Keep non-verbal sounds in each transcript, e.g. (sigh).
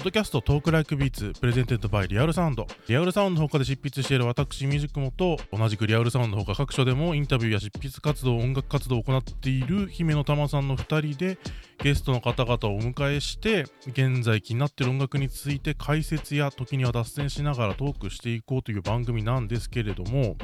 ッドキャスト Talk Like Beats presented by Real Sound。リアルサウンドの他で執筆している私ミュージックモと同じくリアルサウンドの他各所でもインタビューや執筆活動音楽活動を行っている姫乃たまさんの2人でゲストの方々をお迎えして現在気になっている音楽について解説や時には脱線しながらトークしていこうという番組なんですけれども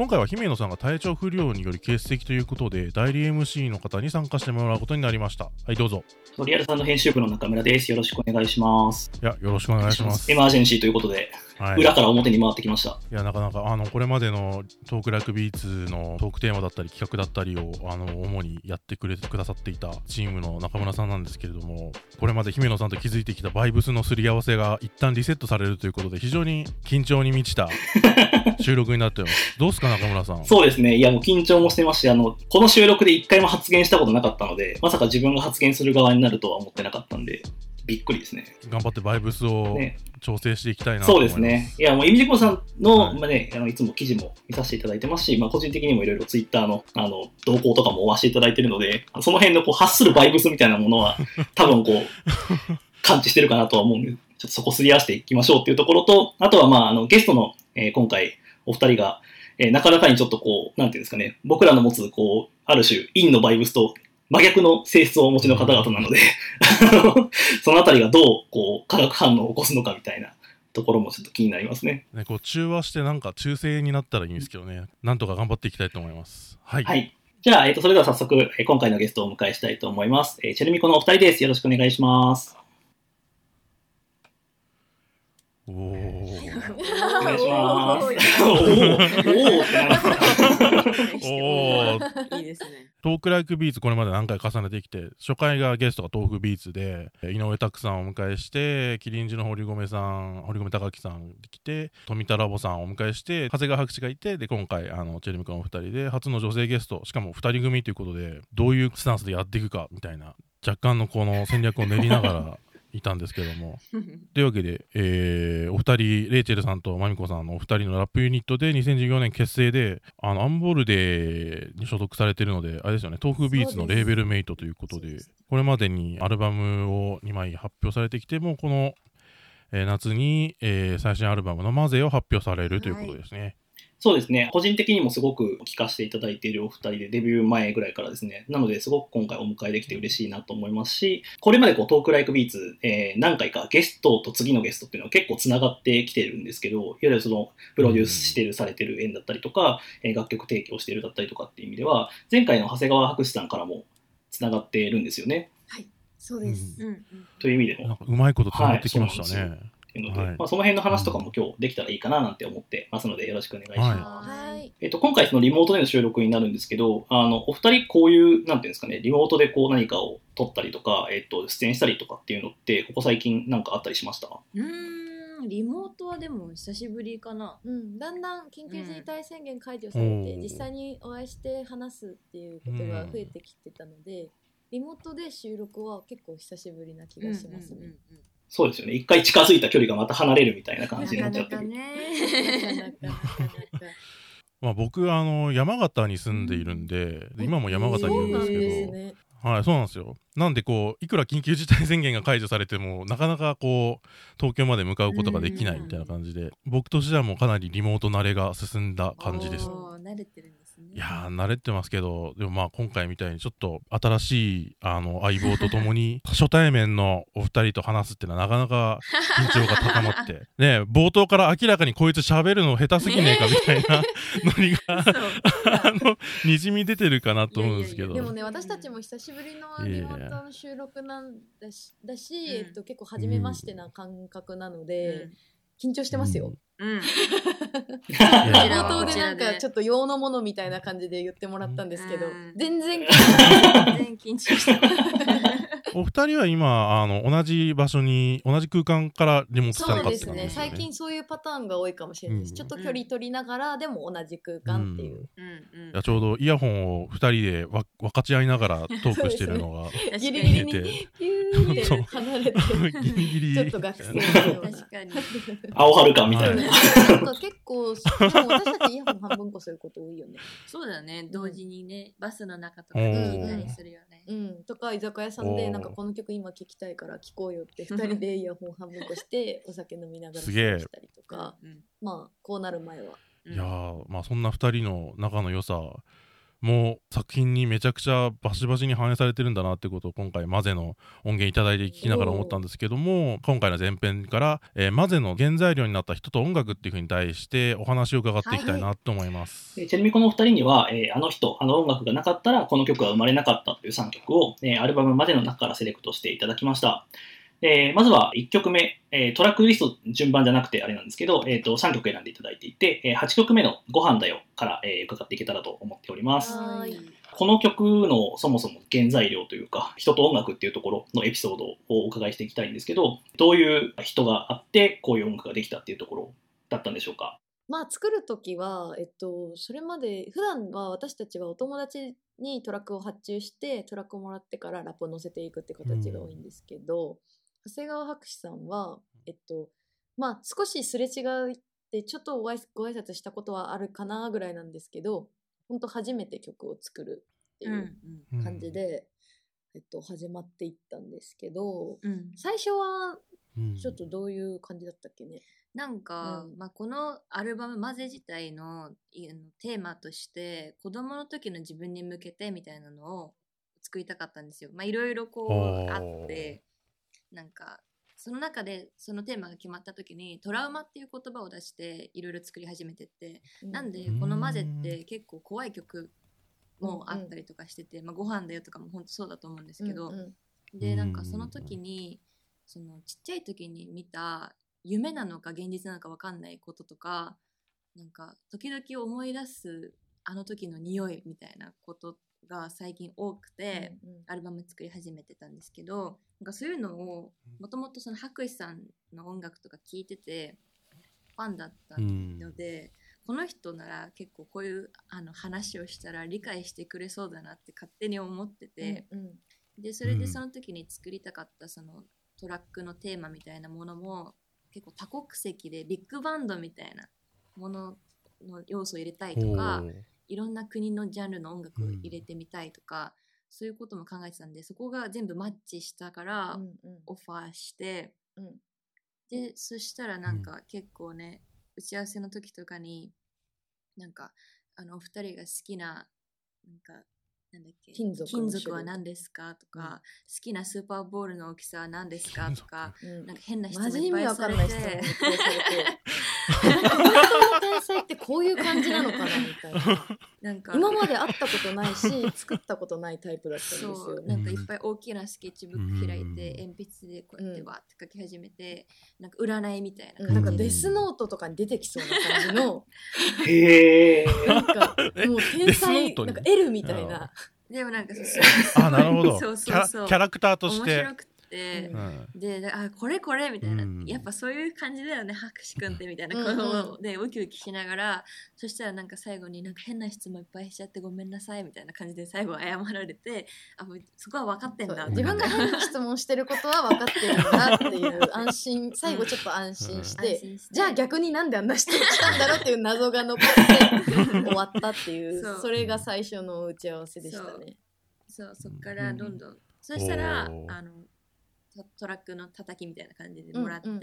今回は姫乃さんが体調不良により欠席ということで代理 MC の方に参加してもらうことになりましたはいどうぞリアルさんの編集部の中村です。よろしくお願いします。いやよろしくお願いしますエマージェンシーということで、はい裏から表に回ってきました。いやなかなかあのこれまでのトークライクビーツのトークテーマだったり企画だったりをあの主にやってくれくださっていたチームの中村さんなんですけれどもこれまで姫野さんと築いてきたバイブスのすり合わせが一旦リセットされるということで非常に緊張に満ちた (laughs) 収録になってますどうですか中村さん？そうですね。いや、もう緊張もしてますし、あの、この収録で一回も発言したことなかったので、まさか自分が発言する側になるとは思ってなかったんで、びっくりですね。頑張ってバイブスをね調整していきたいなとそ思いますうですね。いや、もう、イミジコさんの、はいまあね、あのいつも記事も見させていただいてますし、まあ、個人的にもいろいろツイッターの、あの、動向とかも追わせていただいてるので、その辺のこう発するバイブスみたいなものは、(laughs) 多分こう、感知してるかなとは思うんで、ちょっとそこすり合わせていきましょうっていうところと、あとはまあ、あの、ゲストの、えー今回、お二人が、えーなかなかにちょっとこう、なんていうんですかね、僕らの持つ、こう、ある種、陰のバイブスと真逆の性質をお持ちの方々なので、(laughs) そのあたりがどう、こう、化学反応を起こすのかみたいなところもちょっと気になりますね。ねこう中和してなんか中性になったらいいんですけどねなんとか頑張っていきたいと思いますはい、はい。じゃあ、えっ、と、それでは早速、えー今回のゲストをお迎えしたいと思います。えーチェルミコのお二人です。よろしくお願いします。おおお願いします。お (laughs) おー (laughs) ーおーってなりますおーいいですね。トークライクビーツこれまで何回重ねてきて初回がゲストが豆腐ビーツでえー井上拓さんをお迎えしてキリンジの堀米さん堀米貴樹さん来て富田ラボさんをお迎えして長谷川博士がいてで今回あのチェルミコのお二人で初の女性ゲストしかも二人組ということでどういうスタンスでやっていくかみたいな若干のこの戦略を練りながらいたんですけども (laughs) というわけで、えーお二人レイチェルさんとマミコさんのお二人のラップユニットで2014年結成であのアンボルデに所属されてるのであれですよね豆腐ビーツのレーベルメイトということでこれまでにアルバムを2枚発表されてきてもこの、えー夏に、えー最新アルバムの「マゼ」を発表されるということですね。そうですね。個人的にもすごく聞かせていただいているお二人で、デビュー前ぐらいからですね。なので、すごく今回お迎えできて嬉しいなと思いますし、これまでこうトークライクビーツ、えー何回かゲストと次のゲストっていうのは結構つながってきてるんですけど、いわゆるその、プロデュースしてる、されてる縁だったりとか、えー楽曲提供してるだったりとかっていう意味では、前回の長谷川博士さんからもつながってるんですよね。そうです。うという意味でもなん。かうまいことつながってきましたね。はいっていうので、はいまあ、その辺の話とかも今日できたらいいかななんて思ってますので、よろしくお願いします。はいはい。えっと、今回そのリモートでの収録になるんですけど、あの、お二人こういう、なんていうんですかね、リモートでこう何かを撮ったりとか、えっと、出演したりとかっていうのって、ここ最近なんかあったりしました？うーん、リモートはでも久しぶりかな。うん、だんだん緊急事態宣言解除されて、うん実際にお会いして話すっていうことが増えてきてたので、リモートで収録は結構久しぶりな気がしますね。そうですよね。一回近づいた距離がまた離れるみたいな感じにな (laughs) なっちゃってる。(laughs) まあ、僕あの山形に住んでいるんでで今も山形にいるんですけど。はい、そうなんですよ。なんでこういくら緊急事態宣言が解除されてもなかなかこう東京まで向かうことができないみたいな感じで、僕としてはもうかなりリモート慣れが進んだ感じです。慣れてるんですね。いやー慣れてますけどでもまあ今回みたいにちょっと新しいあの相棒とともに (laughs) 初対面のお二人と話すっていうのはなかなか緊張が高まってね冒頭から明らかにこいつ喋るの下手すぎねえかみたいな (laughs) ノリがあのにじみ出てるかなと思うんですけど。でもね、私たちも久しぶりのリモートの収録なんだし、だし、えっと、結構初めましてな感覚なので、緊張してますよ。うん。うん。冒や頭でなんかちょっと用のものみたいな感じで言ってもらったんですけどうん、全然 (laughs) 全然緊張し。(laughs) お二人は今あの同じ場所に同じ空間からリモート参そう加ですね。ね。最近そういうパターンが多いかもしれないです。うんちょっと距離取りながら、でも同じ空間っていう。うんうんいやちょうどイヤホンを二人でわ分かち合いながらトークしてるのがギリにギリにって離れて、ギリギリ。ちょっと学生の確かに。青はるかみたいな。はいなんか結構、私たちイヤホン半分こすること多いよね。そうだね、同時にね、バスの中とかで聞いたりするよね。うん、とか居酒屋さんでなんかこの曲今聴きたいから聴こうよって2人でイヤホン半分こして (laughs) お酒飲みながらしたりとか。うんまあこうなる前は。うんいやーまあそんな2人の仲の良さもう作品にめちゃくちゃバシバシに反映されてるんだなってことを今回マゼの音源いいて聞きながら思ったんですけども今回の前編から、えーマゼの原材料になった人と音楽っていうふうに対してお話を伺っていきたいなと思います。でちなみにこのお二人には、えーあの人、あの音楽がなかったらこの曲は生まれなかったという3曲を、えーアルバムまでの中からセレクトしていただきました。でまずは1曲目、えートラックリスト順番じゃなくてあれなんですけど、えーと3曲選んでいただいていて、え8曲目のご飯だよから、えー伺っていけたらと思っております。この曲のそもそも原材料というか、人と音楽っていうところのエピソードをお伺いしていきたいんですけど、どういう人があって、こういう音楽ができたっていうところだったんでしょうか？まあ作る時はえっとそれまで普段は私たちはお友達にトラックを発注してトラックをもらってからラップを乗せていくって形が多いんですけど、長谷川博士さんはえっとまあ少しすれ違ってちょっとご挨ご挨拶したことはあるかなぐらいなんですけど本当初めて曲を作るってうんいううん感じで、えっと、始まっていったんですけどうん。うん最初はうん。ちょっとどういう感じだったっけね、なんか、うん。まあ、このアルバム「マゼ」自体のテーマとして子供の時の自分に向けてみたいなのを作りたかったんですよ。まあいろいろこおう。ーあってなんかその中でそのテーマが決まった時にトラウマっていう言葉を出していろいろ作り始めてってなんでこの「マゼ」って結構怖い曲もあったりとかしてて「まあ、ご飯だよ」とかも本当そうだと思うんですけど、うんうん。でなんかその時にそのちっちゃい時に見た夢なのか現実なのか分かんないこととかなんか時々思い出すあの時の匂いみたいなことが最近多くて、うんうん。アルバム作り始めてたんですけどなんかそういうのをもともとその博士さんの音楽とか聞いててファンだったので、この人なら結構こういうあの話をしたら理解してくれそうだなって勝手に思ってて。うんうん。でそれうん。でその時に作りたかったそのトラックのテーマみたいなものも結構多国籍でビッグバンドみたいなものの要素を入れたいとかいろんな国のジャンルの音楽を入れてみたいとか、そういうことも考えてたんでそこが全部マッチしたからうんうん。オファーして、うん。でそしたらなんか結構ね、打ち合わせの時とかになんかあのお二人が好きななんかなんだっけ金属。は何ですかとか、うん。好きなスーパーボールの大きさは何ですかとかうん。なんか変な質マ問いっぱいされて天才ってこういう感じなのかなみたいな。(laughs) なんか。今まで会ったことないし作ったことないタイプだったんですそよう。なんかいっぱい大きなスケッチブック開いうん。て鉛筆でこうやってうんわーって書き始めて、なんか占いみたいなうんなんかデスノートとかに出てきそうな感じの。へー。なんか (laughs) もう天デスノートに？才なんか L みたいな。でもなんかそうそう。あなるほど。(laughs) そうキそうそう。ャラキャラクターと面して。白くて、うん。うんでであこれこれみたいな、うん。やっぱそういう感じだよね博士くんってみたいな。うんことを、でウキウキしながらそしたらなんか最後になんか変な質問いっぱいしちゃってごめんなさいみたいな感じで最後謝られてあもうそこは分かってんだ自分が変な質問してることは分かってるんだっていう安心最後ちょっと安心して、して。じゃあ逆になんであんな質問したんだろうっていう謎が残って終わったっていうそう。それが最初の打ち合わせでしたね。そう。そっからどんどん、そしたらあのトトラックの叩きみたいな感じでもらって、うんうん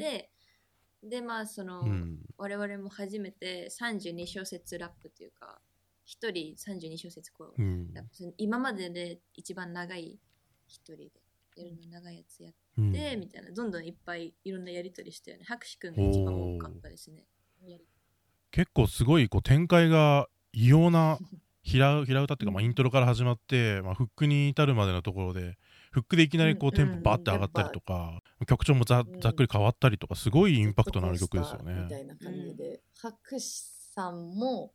でまあその、うん。我々も初めて32小節ラップっていうか一人32小節こう、うん。ラップする。今までで一番長い一人でやるの長いやつやっうん。て、みたいな。どんどんいっぱいいろんなやり取りしたよね。博士くんが一番多かったですね。結構すごいこう展開が異様な平平歌っていうか、まあ、イントロから始まって、まあ、フックに至るまでのところでフックでいきなりこううんテンポバッて上がったりとか、曲調もざうん。ざっくり変わったりとかすごいインパクトのある曲ですよみたね。いな感じで、博士さんも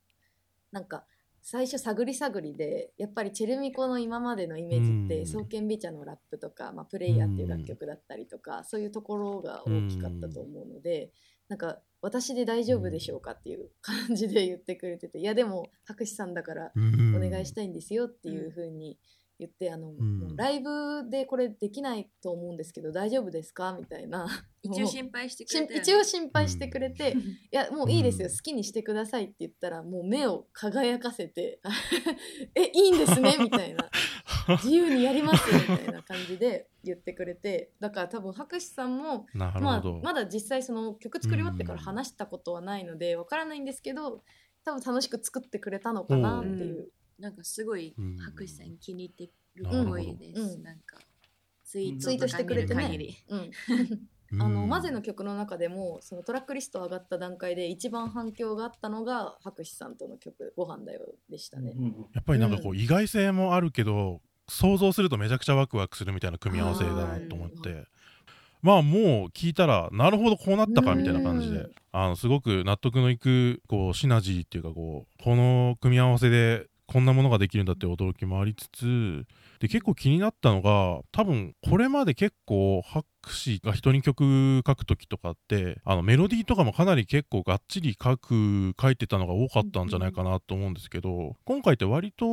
なんか最初探り探りでやっぱりチェルミコの今までのイメージってうん。双剣美茶のラップとか、まあ、プレイヤーっていう楽曲だったりとか、そういうところが大きかったと思うので、なんか私で大丈夫でしょうかっていう感じで言ってくれてていやでも博士さんだからうん。お願いしたいんですよっていう風に言ってあの、ん。もうライブでこれできないと思うんですけど大丈夫ですか？みたいな。一応心配してくれたよね一応心配してくれて、いやもういいですよ、うん。好きにしてくださいって言ったらもう目を輝かせて (laughs) えいいんですね？みたいな。(laughs) 自由にやりますみたいな感じで (laughs) 言ってくれて。だから多分博士さんもまあまだ実際その曲作り終わってから話したことはないのでわからないんですけど多分楽しく作ってくれたのかなっていう。なんかすごいうん。博士さん気に入ってるっぽいです、うん。なんかツイーツイートしてくれてね。あのうん。マゼの曲の中でもそのトラックリスト上がった段階で一番反響があったのが博士さんとの曲「ご飯だよ」でしたね。うんやっぱりなんかこう意外性もあるけど、想像するとめちゃくちゃワクワクするみたいな組み合わせだなと思って、はまあもう聞いたらなるほどこうなったかみたいな感じで、うん。あのすごく納得のいくこうシナジーっていうかこうこの組み合わせでこんなものができるんだって驚きもありつつで結構気になったのが多分これまで結構博士が人に曲書く時とかってあのメロディーとかもかなり結構がっちり書く書いてたのが多かったんじゃないかなと思うんですけど今回って割と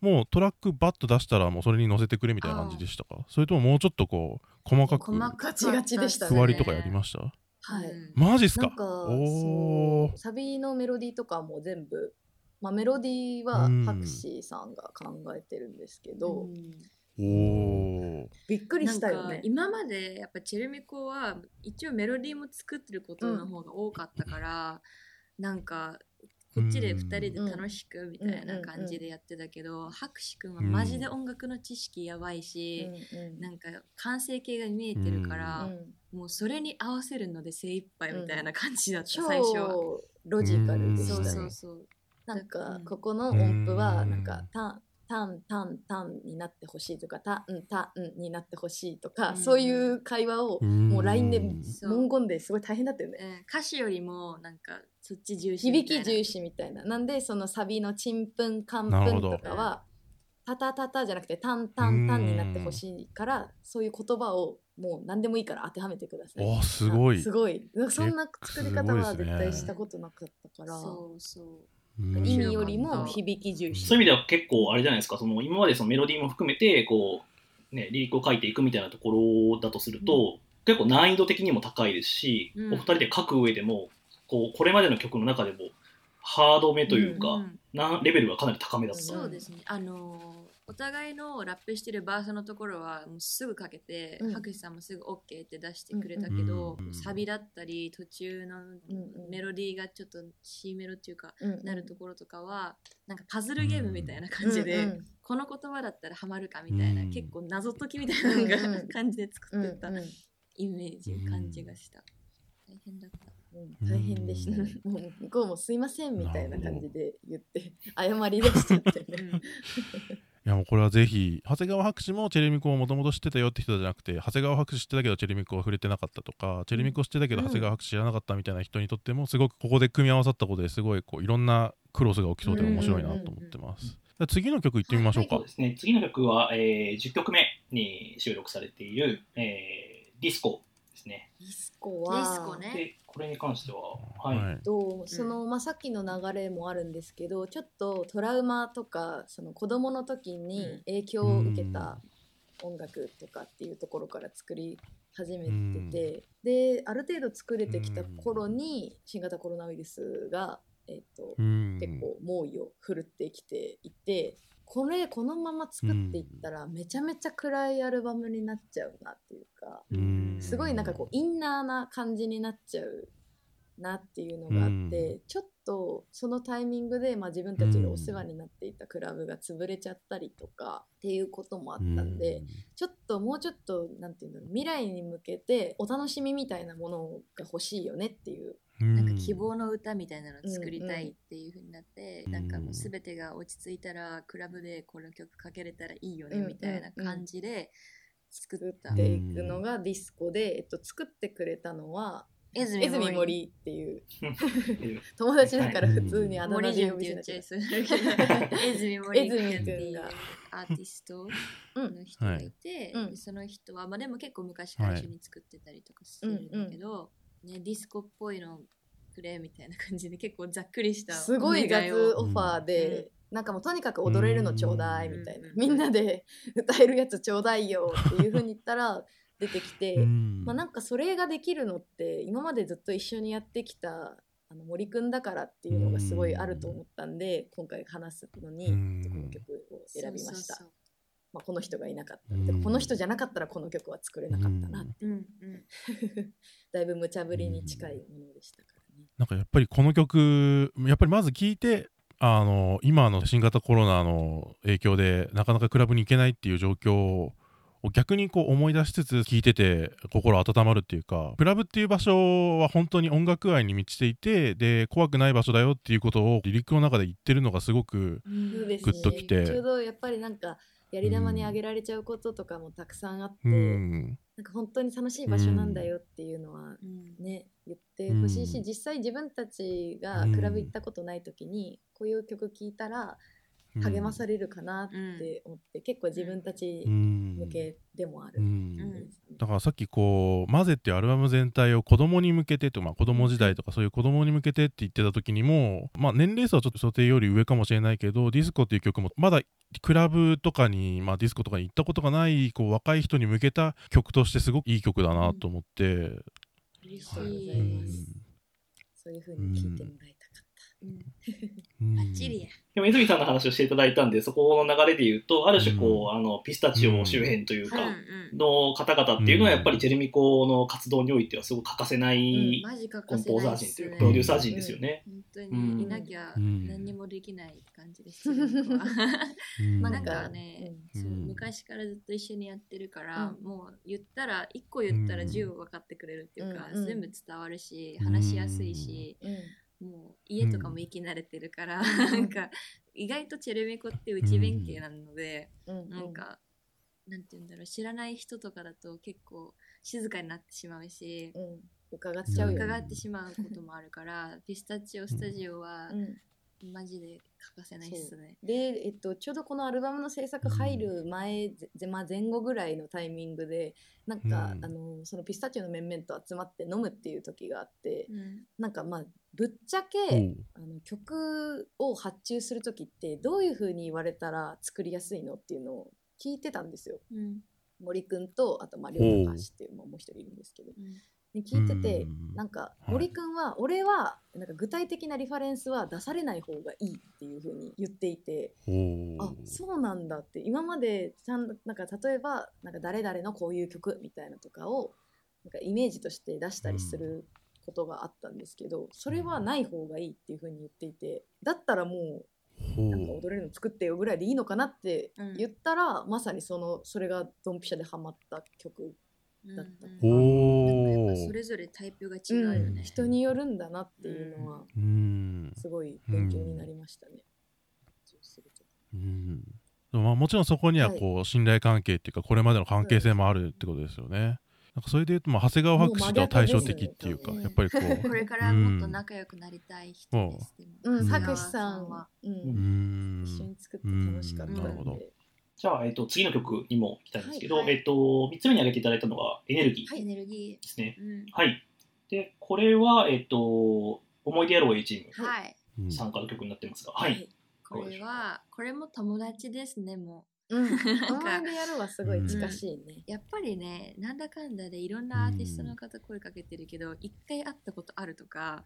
もうトラックバッと出したらもうそれに乗せてくれみたいな感じでしたか？それとももうちょっとこう細かく細かかガチガチでしたね。区割りとかやりました？はい。うんマジっすか？なんかおサビのメロディーとかも全部、まあ、メロディーはうん博士さんが考えてるんですけど、うんおーびっくりしたよね。今までやっぱチェルミコは一応メロディーも作ってることの方が多かったから、なんかこっちで2人で楽しくみたいな感じでやってたけど、博士くんはマジで音楽の知識やばいし、うんなんか完成形が見えてるから、うんもうそれに合わせるので精一杯みたいな感じだった、超最初は。ロジカルでそうしたね。そうそう。なんかうん。ここの音符はうん。なんかタンタンタンタンになってほしいとかタンタンになってほしいとか、うん。そういう会話をうん。もう LINE で文言ですごい大変だったよね。うん。歌詞よりもなんかそっち重視みたいな。響き重視みたいな。なんでそのサビのちんぷんかんぷんとかはタタタタじゃなくてタンタンタンになってほしいからそういう言葉をもう何でもいいから当てはめてください。すごい。すごい。そんな作り方は絶対したことなかったから、そうそう。うん意味よりも響き重視。そういう意味では結構あれじゃないですか、その今までそのメロディーも含めて、こう、ね、リリックを書いていくみたいなところだとすると、結構難易度的にも高いですし、うんお二人で書く上でも、こう、これまでの曲の中でも、ハードめというか、うんなレベルがかなり高めだった。そうですね。あのーお互いのラップしてるバースのところはもうすぐかけて、うん。博士さんもすぐ OK って出してくれたけど、うんサビだったり途中のうんメロディーがちょっと C メロっていうか、うんなるところとかはなんかパズルゲームみたいな感じで、この言葉だったらハマるかみたいな、うん。結構謎解きみたいな感じで作ってたイメージ、感じがした。大変だった。うん。大変でした。ね。うもう向こうもすいませんみたいな感じで言って謝り出しちゃってね。(laughs) いやもうこれはぜひ長谷川博士もチェルミコをもともと知ってたよって人じゃなくて長谷川博士知ってたけどチェルミコは触れてなかったとかチェルミコ知ってたけどうん長谷川博士知らなかったみたいな人にとってもすごくここで組み合わさったことですごいこういろんなクロスが起きそうで面白いなと思ってます。次の曲いってみましょうかそう。ですね。次の曲は、えー10曲目に収録されている、えーディスコですね。ディスコデは。ィスコね。で、これに関しては、はい。はい。とその、まあ、さっきの流れもあるんですけどちょっとトラウマとかその子供の時に影響を受けた音楽とかっていうところから作り始めてて、である程度作れてきた頃に新型コロナウイルスが、えっとうん。結構猛威を振るってきていてこれこのまま作っていったらめちゃめちゃ暗いアルバムになっちゃうなっていうかうん。すごいなんかこうインナーな感じになっちゃうなっていうのがあって、うん。ちょっとそのタイミングで、まあ、自分たちがお世話になっていたクラブが潰れちゃったりとかっていうこともあったんで、ちょっともうちょっとなんていうんだろう未来に向けてお楽しみみたいなものが欲しいよねっていううんなんか希望の歌みたいなのを作りたいっていう風になって、うん。なんかもう全てが落ち着いたらクラブでこの曲かけれたらいいよねうん。みたいな感じで作った、作っていくのがディスコで、えっと、作ってくれたのは江江住森っていう。え (laughs) 友達だから普通にあだ名森で呼び捨てちゃいそう。だけど江住森君っていうアーティストうん。の人がいて、その人は、まあ、でも結構昔から一緒に作ってたりとかするんだけど、ね、ディスコっぽいのくれみたいな感じで結構ざっくりしたすごい雑オファーで、うん。なんかもうとにかく踊れるのちょうだいみたいな。うん。みんなで (laughs) 歌えるやつちょうだいよっていう風に言ったら (laughs) 出てきて、うん。まあ、なんかそれができるのって今までずっと一緒にやってきたあの森くんだからっていうのがすごいあると思ったんで今回話すのにうん。この曲を選びました。そうそうまあ、この人がいなかった。うん。この人じゃなかったらこの曲は作れなかったな、うんそううんうん。(laughs) だいぶ無茶ぶりに近いものでしたからね。なんかやっぱりこの曲やっぱりまず聞いてあの今の新型コロナの影響でなかなかクラブに行けないっていう状況を逆にこう思い出しつつ聞いてて心温まるっていうかクラブっていう場所は本当に音楽愛に満ちていてで怖くない場所だよっていうことをリリックの中で言ってるのがすごくグッときて。ちょうどやっぱりなんかやり玉にあげられちゃうこととかもたくさんあって、うん。なんか本当に楽しい場所なんだよっていうのはうん。ね、言ってほしいし、うん。実際自分たちがクラブ行ったことない時にこういう曲聴いたら励まされるかなって思って、結構自分たちうん。向けでもある。うん。うんだからさっきこう「マゼ」っていうアルバム全体を子供に向けてと、まあ、子供時代とかそういう子供に向けてって言ってた時にも、まあ、年齢層はちょっと想定より上かもしれないけどディスコっていう曲もまだクラブとかに、まあ、ディスコとかに行ったことがないこう若い人に向けた曲としてすごくいい曲だなと思って、嬉しありい。がとうございそういう風に聴いてもらいたかっうんうんバッチリや。でも泉さんの話をしていただいたんで、そこの流れで言うと、ある種こう、あの、ピスタチオ周辺というか、の方々っていうのはやっぱりチェルミコの活動においてはすごく欠かせないマジ欠コンポーザー陣とないうかプロデューサー陣ですよね。本当に。いなきゃうん何にもできない感じです、(laughs) まあなんかかね、昔からずっと一緒にやってるから、うん。もう言ったら1個言ったらうん。10分かってくれるっていうか、全部伝わるし話しやすいし、た。うんもう家とかも行き慣れてるから、なんか意外とチェルミコって内弁慶なので、うんなんかなんて言うんだろう知らない人とかだと結構静かになってしまうし、うん、伺っちゃうよ、伺ってしまうこともあるから、ピスタチオスタジオはうんマジで欠かせないっすね。で、えっと、ちょうどこのアルバムの制作入る前、ぜまあ、前後ぐらいのタイミングでなんか、うん。あのそのピスタチオの面々と集まって飲むっていう時があって、うん。なんかまあぶっちゃおけうあの曲を発注する時ってどういう風に言われたら作りやすいのっていうのを聞いてたんですよ。うん。森くんとあとまあ両高橋っていう、まあ、もう一人いるんですけどうんで聞いててうん。なんかはい。森くんは俺はなんか具体的なリファレンスは出されない方がいいっていう風に言っていてあそうなんだって今までちゃんなんか例えばなんか誰々のこういう曲みたいなとかをなんかイメージとして出したりすることがあったんですけど、それはない方がいいっていう風に言っていてだったらもほう。うなんか踊れるの作ってよぐらいでいいのかなってうん言ったら、まさにそのそれがドンピシャでハマった曲、だったうんうんおやっぱーそれぞれタイプが違うようん。ね。人によるんだなっていうのはうん。すごい勉強になりましたね。そうんでもまあもちろんそこにはこう信頼関係っていうかこれまでの関係性もあるってことですよね。なんかそれで言うとまあ長谷川博士とは対照的っていうかやっぱりこう。(laughs) これからもっと仲良くなりたい人です。うん、博士さんは、うん。うーん。一緒に作って楽しかったうん。なるほど。じゃあ、えっと、次の曲にも行きたいんですけど、はいはいえっと、3つ目に挙げていただいたのがエネルギーエネルギですね。ー。うんはい。で、これは、えっと、思い出やろう A チームはい。うん参加の曲になってますが、はい。これは、これも友達ですね、もうん、思いか出やるはすごい近しいねう。。やっぱりね、なんだかんだでいろんなアーティストの方声かけてるけど、一回会ったことあるとか、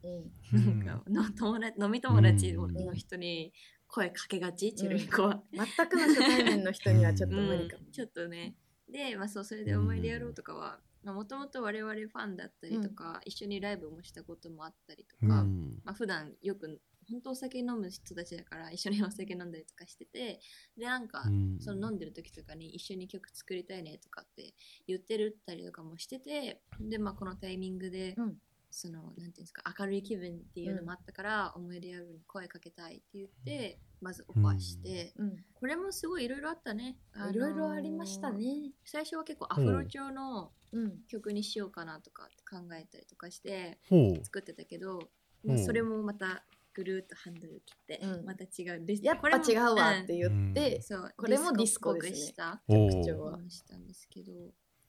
うん、なんかの友達飲み友達の人に声かけがち、チェルミコは。全くの初対面の人にはちょっと無理かも。うん。ちょっとね。で、まあ、そうそれで思い出やろうとかはもともと我々ファンだったりとか、一緒にライブもしたこともあったりとうか、ん。まあ普段よく本当お酒飲む人たちだから一緒にお酒飲んだりとかしててでなんか、うん。その飲んでる時とかに一緒に曲作りたいねとかって言ってるったりとかもしててでまあこのタイミングで、うんそのなんていうんですか明るい気分っていうのもあったから、思い出やるに声かけたいって言ってまずオファーして、うん、これもすごいいろいろあったね、あのーいろいろありましたね。最初は結構アフロ調のうん、曲にしようかなとか考えたりとかして作ってたけど、う。んそれもまたぐるーっとハンドル切って、うん。また違う。ディスやっぱ違うわって言って、うん。そう。これもディスコでしたお曲調は。にしたんですけど。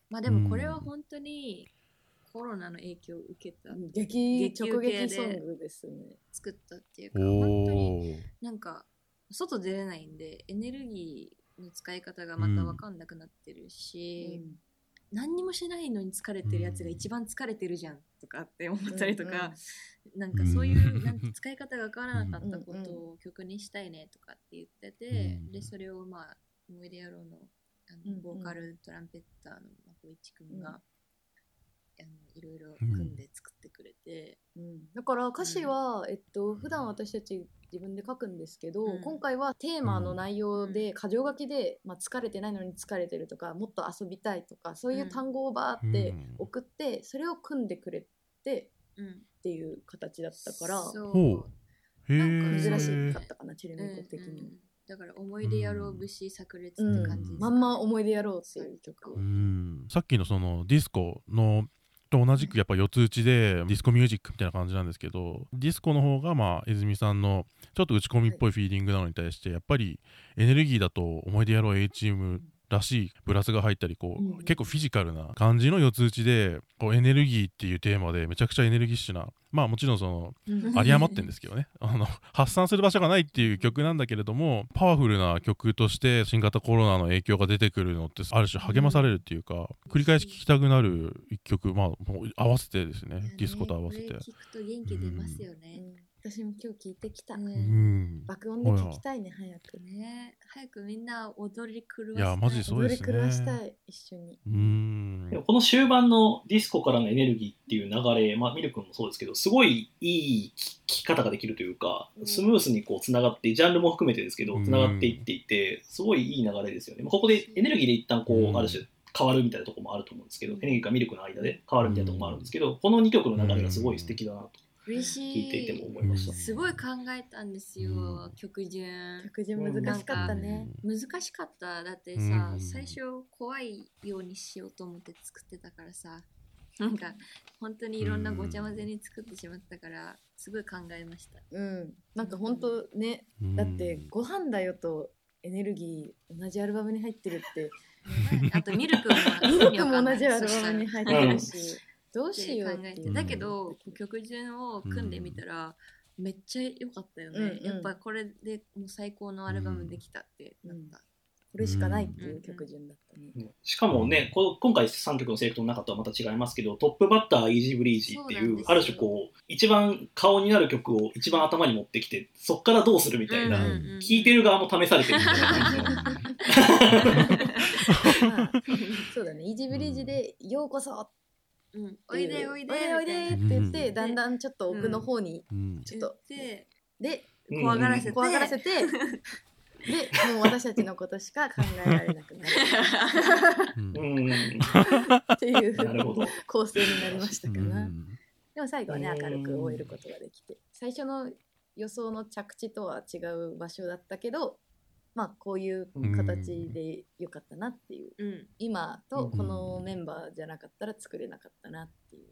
まあでもこれは本当にコロナの影響を受けた、激激直撃ソングですね。作ったっていうか本当になんか外出れないんでエネルギーの使い方がまた分かんなくなってるし、何にもしないのに疲れてるやつが一番疲れてるじゃんとかって思ったりとか、なんかそういううん。なんて使い方が分からなかったことを曲にしたいねとかって言ってて、うん。でそれをまあ思い出野郎のあうんうん。のボーカルトランペッターのまこいちくんが、うんあのいろいろ組んで作ってくれて、うん。だから歌詞は、えっと普段私たち自分で書くんですけど、うん。今回はテーマの内容で箇条書きで、まあ、疲れてないのに疲れてるとかもっと遊びたいとかそういう単語をバーってうん。送って、それを組んでくれてうん。っていう形だったからそう。なんかえ珍しかったかなチェルうんミコ的に。うんだから思い出野郎節炸裂うんって感じです、まんま思い出野郎っていう曲うん。さっきのそのディスコのと同じくやっぱ四つ打ちでディスコミュージックみたいな感じなんですけどディスコの方がまあ泉さんのちょっと打ち込みっぽいフィーリングなのに対してやっぱりエネルギーだと思い出やろう A チームらしいブラスが入ったりこう、うん。結構フィジカルな感じの四つ打ちでこうエネルギーっていうテーマでめちゃくちゃエネルギッシュなまあもちろんその有り余ってんですけどね。(laughs) あの発散する場所がないっていう曲なんだけれどもパワフルな曲として新型コロナの影響が出てくるのってある種励まされるっていうか、繰り返し聴きたくなる一曲まあもう合わせてですね。ディスコと合わせて。聞くと元気出ますよね。うん私も今日聞いてきた、うねん。爆音で聞きたいね早くね。早くみんな踊り狂わい。やマジでそう踊ですね。り狂わしたい一緒に。うん。この終盤のディスコからのエネルギーっていう流れ、まあ、ミルクもそうですけど、すごいいい聞き方ができるというか、うん。スムースにこうつながって、ジャンルも含めてですけどう、ん。つながっていっていて、すごいいい流れですよね。まあここでエネルギーで一旦こうん。う、ある種変わるみたいなところもあると思うんですけど、うんエネルギーかミルクの間で変わるみたいなところもあるんですけど、この2曲の流れがすごい素敵だなと嬉しい。聞いていても思いました。すごい考えたんですよ、うん。曲順。曲順難しかったね、難しかった。だってさ、うん。最初怖いようにしようと思って作ってたからさ、なんか本当にいろんなごちゃ混ぜに作ってしまったから、すごい考えました。うん。なんか本当ねうん。だって「ご飯だよ」とエネルギー同じアルバムに入ってるって。あとミルクもミルクも同じアルバムに入ってるしどうしよう考えて。だけど曲順を組んでみたら、めっちゃ良かったよね、うんうん。やっぱこれでもう最高のアルバムできたってなった、これしかないっていう曲順だったね。ねしかもね、こ今回3曲のセレクトの中とはまた違いますけど、トップバッター、イージーブリージーっていう、ある種こう、一番顔になる曲を一番頭に持ってきて、そっからどうするみたいな、うんうんうん聞いてる側も試されてるみたいな感じの。(laughs) まあそうだね。イージーブリージで「ようこそ!」うん、おいでおいでおいでおいでって言ってだんだんちょっと奥の方にうん。ちょっとででうん。怖がらせて。怖がらせて。でもう私たちのことしか考えられなくなる。っていう。構成になりましたかうな。ん。でも最後はねうん。明るく終えることができて。最初の予想の着地とは違う場所だったけどまあこういう形でよかったなっていううん。今とこのメンバーじゃなかったら作れなかったなっていう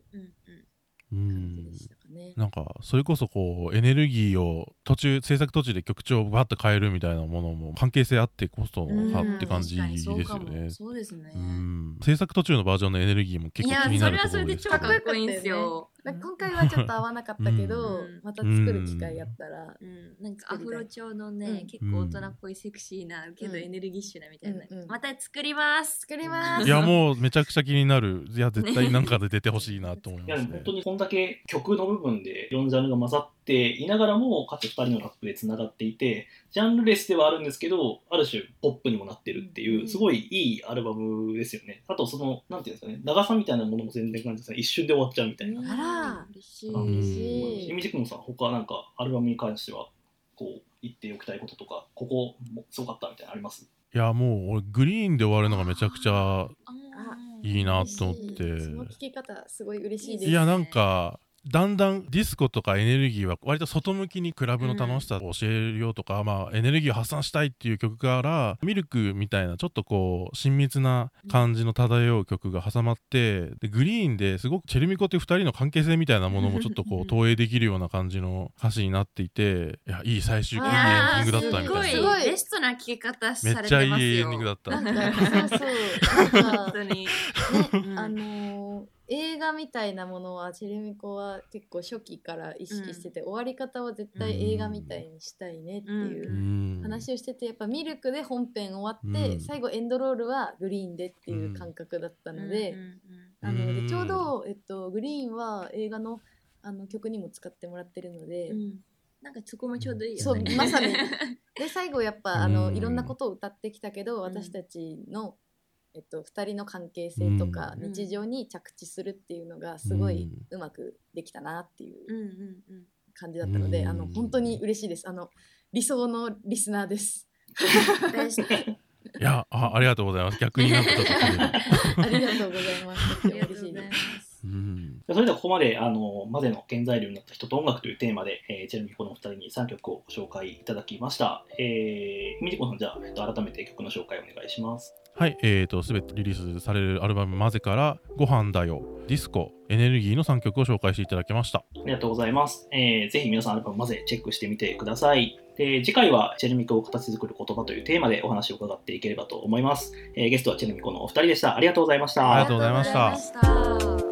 感じでんしたかね。なんかそれこそこうエネルギーを途中制作途中で曲調をバッと変えるみたいなものも関係性あってこそのうんかって感じですよね。も。そうですね、うん。制作途中のバージョンのエネルギーも結いや構気になるとこそれはそれで超ろですけどかっこいいんですよなんか今回はちょっと合わなかったけど、うん。また作る機会あったら、うん、なんかアフロ調のね、うん。結構大人っぽいセクシーな、けどうん。エネルギッシュなみたいな、うんうん。また作ります。作ります。いやもうめちゃくちゃ気になる。いや絶対なんかで出てほしいなと思いいや、ますね。(laughs) でも本当にこんだけ曲の部分でいろんなジャンルが混ざっていながらも、かつ2人のラップでつながっていて、ジャンルレスではあるんですけど、ある種ポップにもなってるっていうう、ん。すごいいいアルバムですよね。あと、その、なんていうんですかね、長さみたいなものも全然感じですね。一瞬で終わっちゃうみたいな。あら。嬉しい、しい。みじくもさん、他なんかアルバムに関しては、こう、言っておきたいこととか、ここもすごかったみたいなのあります？いやもう俺グリーンで終わるのがめちゃくちゃいいなと思っ嬉てその聞き方すごい嬉しいです。いやなんかだんだんディスコとかエネルギーは割と外向きにクラブの楽しさを教えるよとか、まあエネルギーを発散したいっていう曲からミルクみたいなちょっとこう親密な感じの漂う曲が挟まってでグリーンですごくチェルミコって2人の関係性みたいなものもちょっとこう投影できるような感じの歌詞になっていていやいい最終いいエンディングだったみすごたいな。すごい。ベストな聞き方めされっちゃいいてますよエンディングだった。本当に、ね (laughs) うん。あのー映画みたいなものはチェルミコは結構初期から意識してて、終わり方は絶対映画みたいにしたいねっていううん。話をしててやっぱミルクで本編終わって、うん。最後エンドロールはグリーンでっていう感覚だったので、うん。うんあのうん。でちょうど、えっと、グリーンは映画のあの曲にも使ってもらってるので、うん。うんなんかそこもちょうどいいよそうね。(laughs) まさに。で最後やっぱあのうんいろんなことを歌ってきたけど、ん私たちの、えっと、2人の関係性とかうん日常に着地するっていうのがすごいうまくできたなっていう。感じだったので、うんあの本当に嬉しいですあの理想のリスナーですいやあ、ありがとうございます。逆になんかちょっと。(laughs) ありがとうございますありがとうござい嬉しいでます。それではここまで、あの、マゼの原材料になった人と音楽というテーマで、えー、チェルミコのお二人に3曲をご紹介いただきました。えー、ミリコさん、じゃあ、えっと、改めて曲の紹介お願いします。はい、えーと、すべてリリースされるアルバムマゼから、ご飯だよ、ディスコ、エネルギーの3曲を紹介していただきました。ありがとうございます。えー、ぜひ皆さんアルバムマゼチェックしてみてください。で、次回はチェルミコを形作る言葉というテーマでお話を伺っていければと思います。えー、ゲストはチェルミコのお二人でした。ありがとうございましたありがとうございました